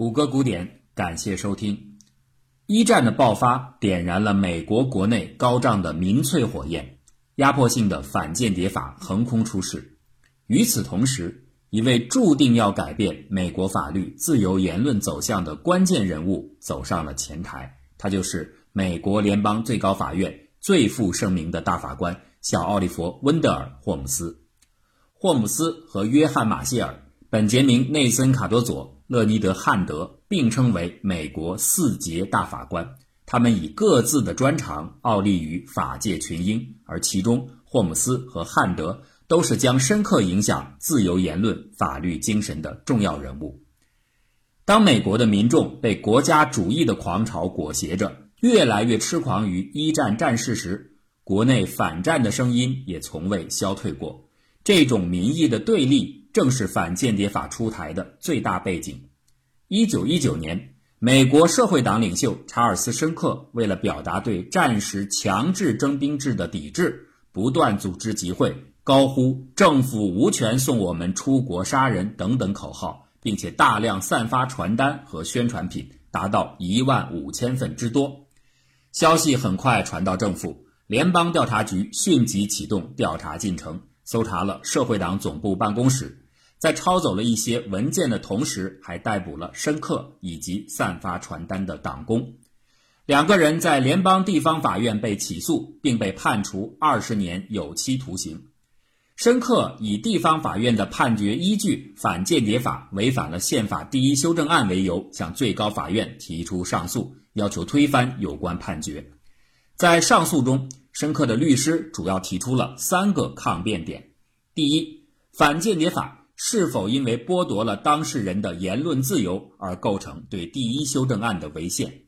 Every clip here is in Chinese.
谷歌古典，感谢收听。一战的爆发点燃了美国国内高涨的民粹火焰，压迫性的反间谍法横空出世。与此同时，一位注定要改变美国法律自由言论走向的关键人物走上了前台，他就是美国联邦最高法院最负盛名的大法官小奥利弗·温德尔·霍姆斯。霍姆斯和约翰·马歇尔、本杰明·内森·卡多佐。勒尼德·汉德并称为美国四杰大法官，他们以各自的专长傲立于法界群英，而其中霍姆斯和汉德都是将深刻影响自由言论法律精神的重要人物。当美国的民众被国家主义的狂潮裹挟着，越来越痴狂于一战战事时，国内反战的声音也从未消退过。这种民意的对立。正是反间谍法出台的最大背景。一九一九年，美国社会党领袖查尔斯·申克为了表达对战时强制征兵制的抵制，不断组织集会，高呼“政府无权送我们出国杀人”等等口号，并且大量散发传单和宣传品，达到一万五千份之多。消息很快传到政府，联邦调查局迅即启动调查进程，搜查了社会党总部办公室。在抄走了一些文件的同时，还逮捕了申克以及散发传单的党工。两个人在联邦地方法院被起诉，并被判处二十年有期徒刑。申克以地方法院的判决依据反间谍法违反了宪法第一修正案为由，向最高法院提出上诉，要求推翻有关判决。在上诉中，申克的律师主要提出了三个抗辩点：第一，反间谍法。是否因为剥夺了当事人的言论自由而构成对第一修正案的违宪？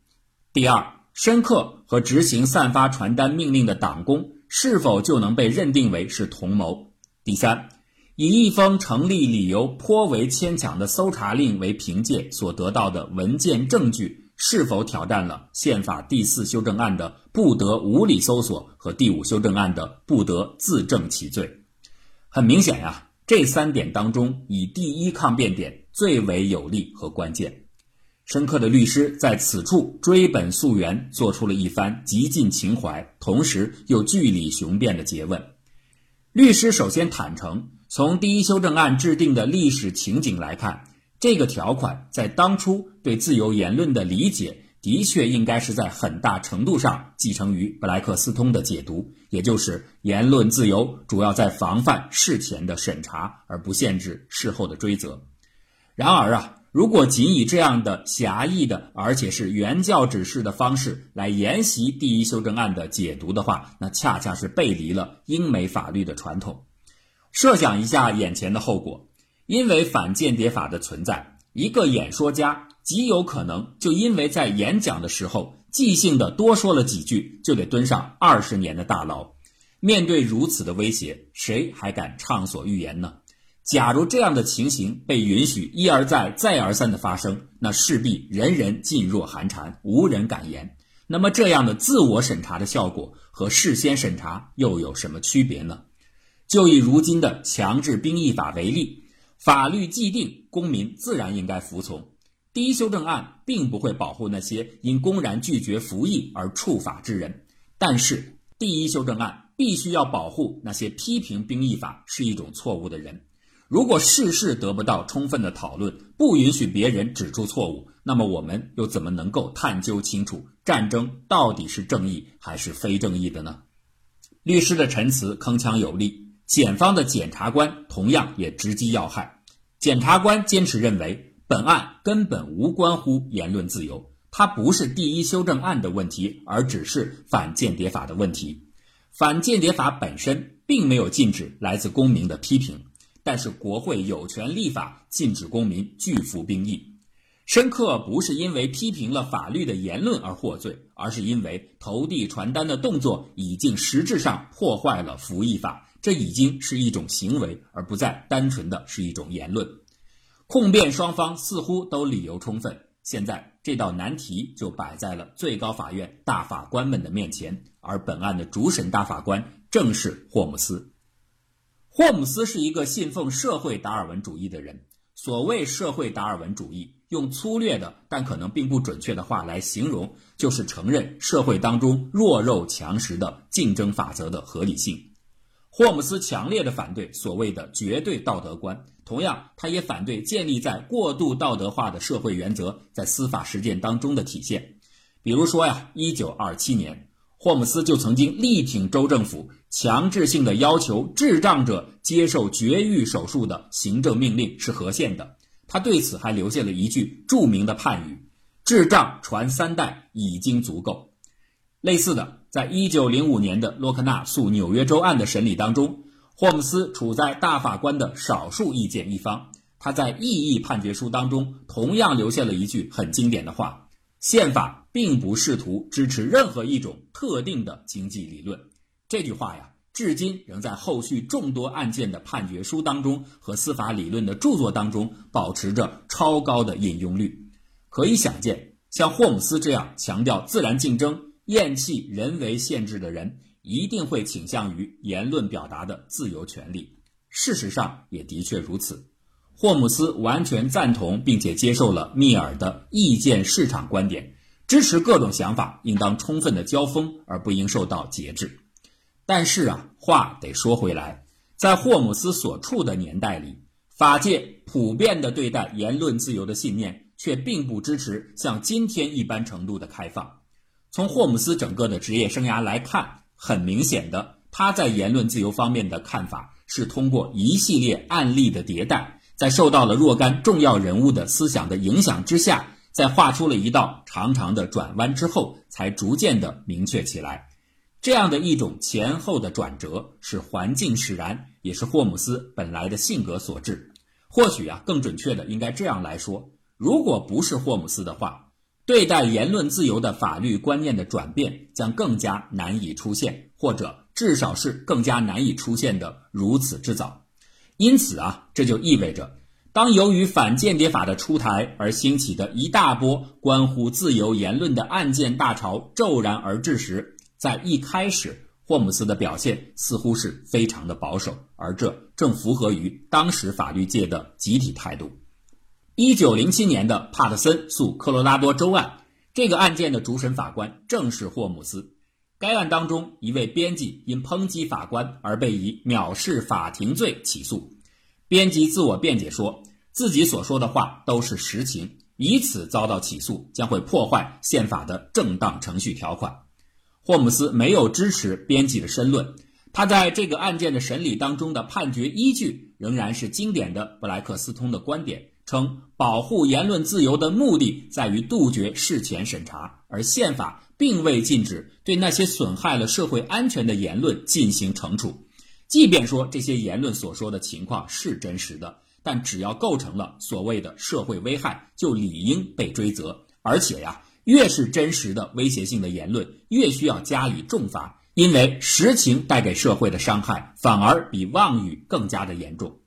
第二，申克和执行散发传单命令的党工是否就能被认定为是同谋？第三，以一封成立理由颇为牵强的搜查令为凭借所得到的文件证据，是否挑战了宪法第四修正案的不得无理搜索和第五修正案的不得自证其罪？很明显呀。这三点当中，以第一抗辩点最为有利和关键。申克的律师在此处追本溯源，做出了一番极尽情怀，同时又据理雄辩的诘问。律师首先坦诚，从第一修正案制定的历史情景来看，这个条款在当初对自由言论的理解。的确，应该是在很大程度上继承于布莱克斯通的解读，也就是言论自由主要在防范事前的审查，而不限制事后的追责。然而啊，如果仅以这样的狭义的，而且是原教旨式的方式来沿袭第一修正案的解读的话，那恰恰是背离了英美法律的传统。设想一下眼前的后果，因为反间谍法的存在，一个演说家。极有可能就因为在演讲的时候即兴的多说了几句，就得蹲上二十年的大牢。面对如此的威胁，谁还敢畅所欲言呢？假如这样的情形被允许一而再、再而三的发生，那势必人人噤若寒蝉，无人敢言。那么这样的自我审查的效果和事先审查又有什么区别呢？就以如今的强制兵役法为例，法律既定，公民自然应该服从。第一修正案并不会保护那些因公然拒绝服役而触法之人，但是第一修正案必须要保护那些批评兵役法是一种错误的人。如果事事得不到充分的讨论，不允许别人指出错误，那么我们又怎么能够探究清楚战争到底是正义还是非正义的呢？律师的陈词铿锵有力，检方的检察官同样也直击要害。检察官坚持认为。本案根本无关乎言论自由，它不是第一修正案的问题，而只是反间谍法的问题。反间谍法本身并没有禁止来自公民的批评，但是国会有权立法禁止公民拒服兵役。申克不是因为批评了法律的言论而获罪，而是因为投递传单的动作已经实质上破坏了服役法，这已经是一种行为，而不再单纯的是一种言论。控辩双方似乎都理由充分，现在这道难题就摆在了最高法院大法官们的面前，而本案的主审大法官正是霍姆斯。霍姆斯是一个信奉社会达尔文主义的人，所谓社会达尔文主义，用粗略的但可能并不准确的话来形容，就是承认社会当中弱肉强食的竞争法则的合理性。霍姆斯强烈的反对所谓的绝对道德观，同样，他也反对建立在过度道德化的社会原则在司法实践当中的体现。比如说呀，一九二七年，霍姆斯就曾经力挺州政府强制性的要求智障者接受绝育手术的行政命令是合宪的。他对此还留下了一句著名的判语：“智障传三代已经足够。”类似的，在一九零五年的洛克纳诉纽约州案的审理当中，霍姆斯处在大法官的少数意见一方。他在异议判决书当中同样留下了一句很经典的话：“宪法。”并不试图支持任何一种特定的经济理论。这句话呀，至今仍在后续众多案件的判决书当中和司法理论的著作当中保持着超高的引用率。可以想见，像霍姆斯这样强调自然竞争、厌弃人为限制的人，一定会倾向于言论表达的自由权利。事实上，也的确如此。霍姆斯完全赞同并且接受了密尔的意见市场观点。支持各种想法应当充分的交锋，而不应受到节制。但是啊，话得说回来，在霍姆斯所处的年代里，法界普遍的对待言论自由的信念，却并不支持像今天一般程度的开放。从霍姆斯整个的职业生涯来看，很明显的，他在言论自由方面的看法是通过一系列案例的迭代，在受到了若干重要人物的思想的影响之下。在画出了一道长长的转弯之后，才逐渐的明确起来。这样的一种前后的转折，是环境使然，也是霍姆斯本来的性格所致。或许啊，更准确的应该这样来说：如果不是霍姆斯的话，对待言论自由的法律观念的转变将更加难以出现，或者至少是更加难以出现的如此之早。因此啊，这就意味着。当由于反间谍法的出台而兴起的一大波关乎自由言论的案件大潮骤然而至时，在一开始，霍姆斯的表现似乎是非常的保守，而这正符合于当时法律界的集体态度。一九零七年的帕特森诉科罗拉多州案，这个案件的主审法官正是霍姆斯。该案当中，一位编辑因抨击法官而被以藐视法庭罪起诉。编辑自我辩解说，自己所说的话都是实情，以此遭到起诉将会破坏宪法的正当程序条款。霍姆斯没有支持编辑的申论，他在这个案件的审理当中的判决依据仍然是经典的布莱克斯通的观点，称保护言论自由的目的在于杜绝事前审查，而宪法并未禁止对那些损害了社会安全的言论进行惩处。即便说这些言论所说的情况是真实的，但只要构成了所谓的社会危害，就理应被追责。而且呀，越是真实的威胁性的言论，越需要加以重罚，因为实情带给社会的伤害反而比妄语更加的严重。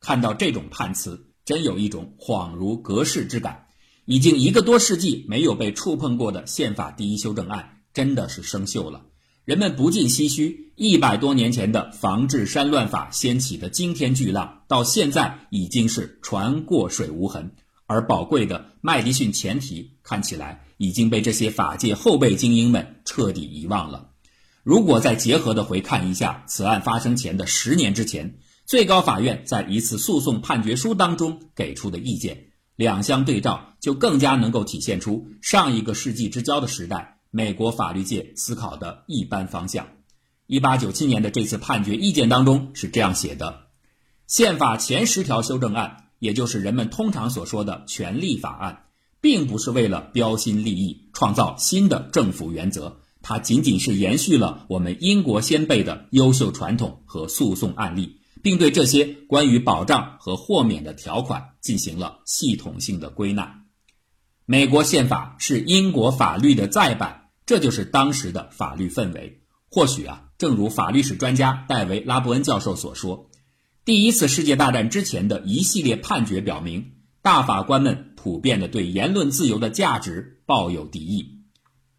看到这种判词，真有一种恍如隔世之感。已经一个多世纪没有被触碰过的宪法第一修正案，真的是生锈了。人们不禁唏嘘，一百多年前的防治山乱法掀起的惊天巨浪，到现在已经是船过水无痕。而宝贵的麦迪逊前提，看起来已经被这些法界后辈精英们彻底遗忘了。如果再结合的回看一下此案发生前的十年之前，最高法院在一次诉讼判决书当中给出的意见，两相对照，就更加能够体现出上一个世纪之交的时代。美国法律界思考的一般方向。一八九七年的这次判决意见当中是这样写的：宪法前十条修正案，也就是人们通常所说的权利法案，并不是为了标新立异、创造新的政府原则，它仅仅是延续了我们英国先辈的优秀传统和诉讼案例，并对这些关于保障和豁免的条款进行了系统性的归纳。美国宪法是英国法律的再版。这就是当时的法律氛围。或许啊，正如法律史专家戴维·拉布恩教授所说，第一次世界大战之前的一系列判决表明，大法官们普遍的对言论自由的价值抱有敌意。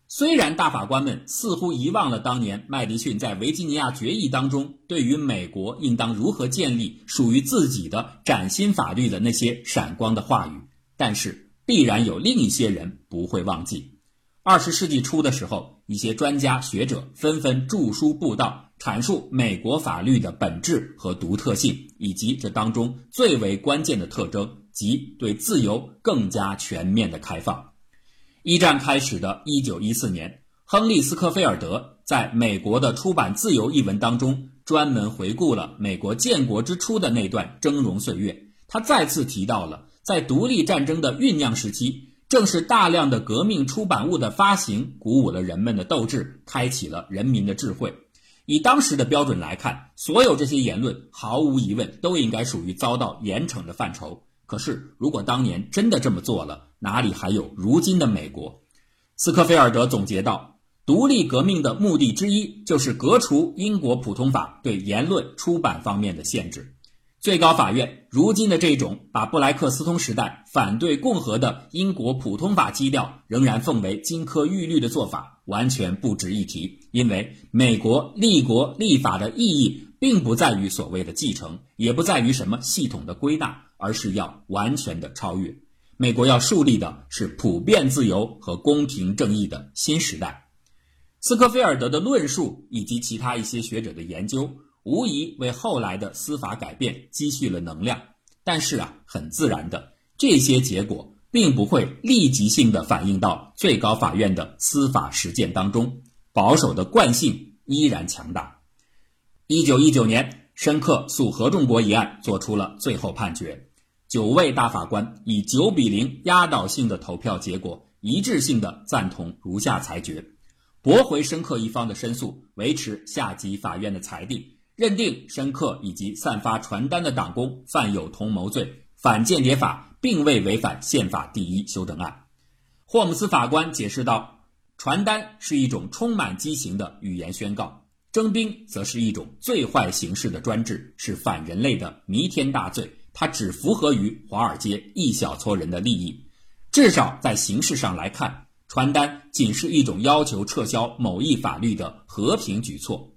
虽然大法官们似乎遗忘了当年麦迪逊在维吉尼亚决议当中对于美国应当如何建立属于自己的崭新法律的那些闪光的话语，但是必然有另一些人不会忘记。二十世纪初的时候，一些专家学者纷纷著书布道，阐述美国法律的本质和独特性，以及这当中最为关键的特征，即对自由更加全面的开放。一战开始的一九一四年，亨利·斯科菲尔德在美国的出版自由一文当中，专门回顾了美国建国之初的那段峥嵘岁月。他再次提到了，在独立战争的酝酿时期，正是大量的革命出版物的发行，鼓舞了人们的斗志，开启了人民的智慧。以当时的标准来看，所有这些言论毫无疑问都应该属于遭到严惩的范畴。可是，如果当年真的这么做了，哪里还有如今的美国？斯科菲尔德总结道：“独立革命的目的之一就是革除英国普通法对言论出版方面的限制。最高法院如今的这种把布莱克斯通时代反对共和的英国普通法基调仍然奉为金科玉律的做法，完全不值一提。因为美国立国立法的意义，并不在于所谓的继承，也不在于什么系统的归纳。”而是要完全的超越。美国要树立的是普遍自由和公平正义的新时代。斯科菲尔德的论述以及其他一些学者的研究，无疑为后来的司法改变积蓄了能量。但是啊，很自然的，这些结果并不会立即性的反映到最高法院的司法实践当中。保守的惯性依然强大。一九一九年。申克诉合众国一案作出了最后判决，九位大法官以九比零压倒性的投票结果，一致性的赞同如下裁决：驳回申克一方的申诉，维持下级法院的裁定，认定申克以及散发传单的党工犯有同谋罪，反间谍法并未违反宪法第一修正案。霍姆斯法官解释道：传单是一种充满激情的语言宣告。征兵则是一种最坏形式的专制，是反人类的弥天大罪。它只符合于华尔街一小撮人的利益。至少在形式上来看，传单仅是一种要求撤销某一法律的和平举措。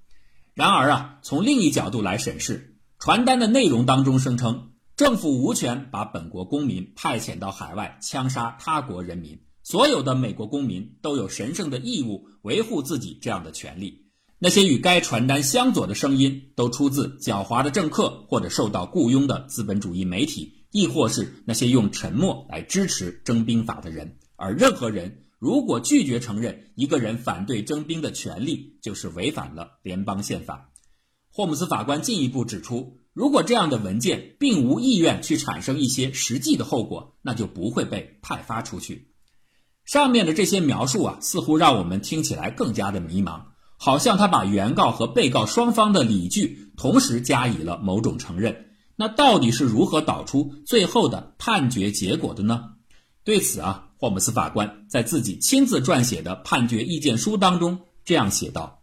然而啊，从另一角度来审视，传单的内容当中声称，政府无权把本国公民派遣到海外枪杀他国人民，所有的美国公民都有神圣的义务维护自己这样的权利。那些与该传单相左的声音，都出自狡猾的政客，或者受到雇佣的资本主义媒体，亦或是那些用沉默来支持征兵法的人。而任何人如果拒绝承认一个人反对征兵的权利，就是违反了联邦宪法。霍姆斯法官进一步指出，如果这样的文件并无意愿去产生一些实际的后果，那就不会被派发出去。上面的这些描述啊，似乎让我们听起来更加的迷茫。好像他把原告和被告双方的理据同时加以了某种承认，那到底是如何导出最后的判决结果的呢？对此啊，霍姆斯法官在自己亲自撰写的判决意见书当中这样写道：“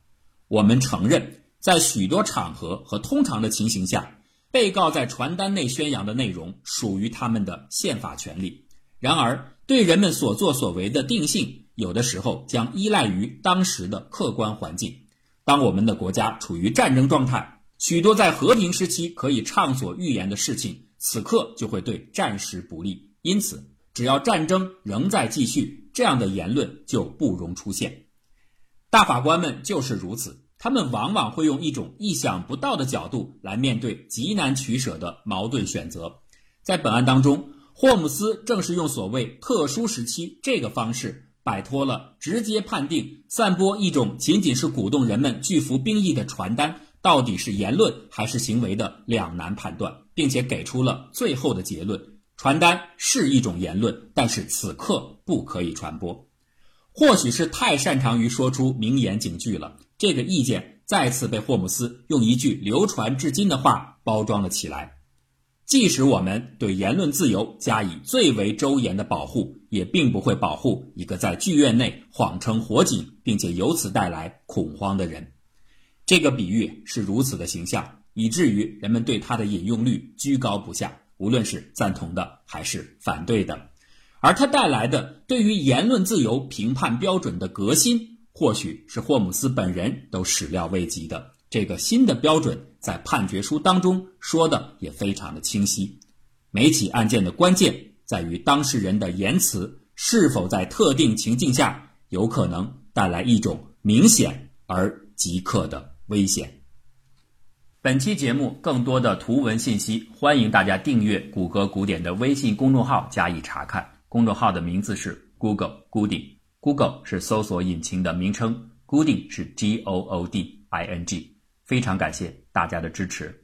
我们承认，在许多场合和通常的情形下，被告在传单内宣扬的内容属于他们的宪法权利。然而，对人们所作所为的定性。”有的时候将依赖于当时的客观环境。当我们的国家处于战争状态，许多在和平时期可以畅所欲言的事情，此刻就会对战时不利。因此，只要战争仍在继续，这样的言论就不容出现。大法官们就是如此，他们往往会用一种意想不到的角度来面对极难取舍的矛盾选择。在本案当中，霍姆斯正是用所谓特殊时期这个方式。摆脱了直接判定散播一种仅仅是鼓动人们拒服兵役的传单到底是言论还是行为的两难判断，并且给出了最后的结论：传单是一种言论，但是此刻不可以传播。或许是太擅长于说出名言警句了，这个意见再次被霍姆斯用一句流传至今的话包装了起来。即使我们对言论自由加以最为周严的保护，也并不会保护一个在剧院内谎称火警，并且由此带来恐慌的人。这个比喻是如此的形象，以至于人们对它的引用率居高不下，无论是赞同的还是反对的。而它带来的对于言论自由评判标准的革新，或许是霍姆斯本人都始料未及的。这个新的标准在判决书当中说的也非常的清晰。每起案件的关键在于当事人的言辞是否在特定情境下有可能带来一种明显而即刻的危险。本期节目更多的图文信息，欢迎大家订阅谷歌古典的微信公众号加以查看。公众号的名字是 Google Gooding，Google 是搜索引擎的名称，Gooding 是 G O O D I N G。非常感谢大家的支持。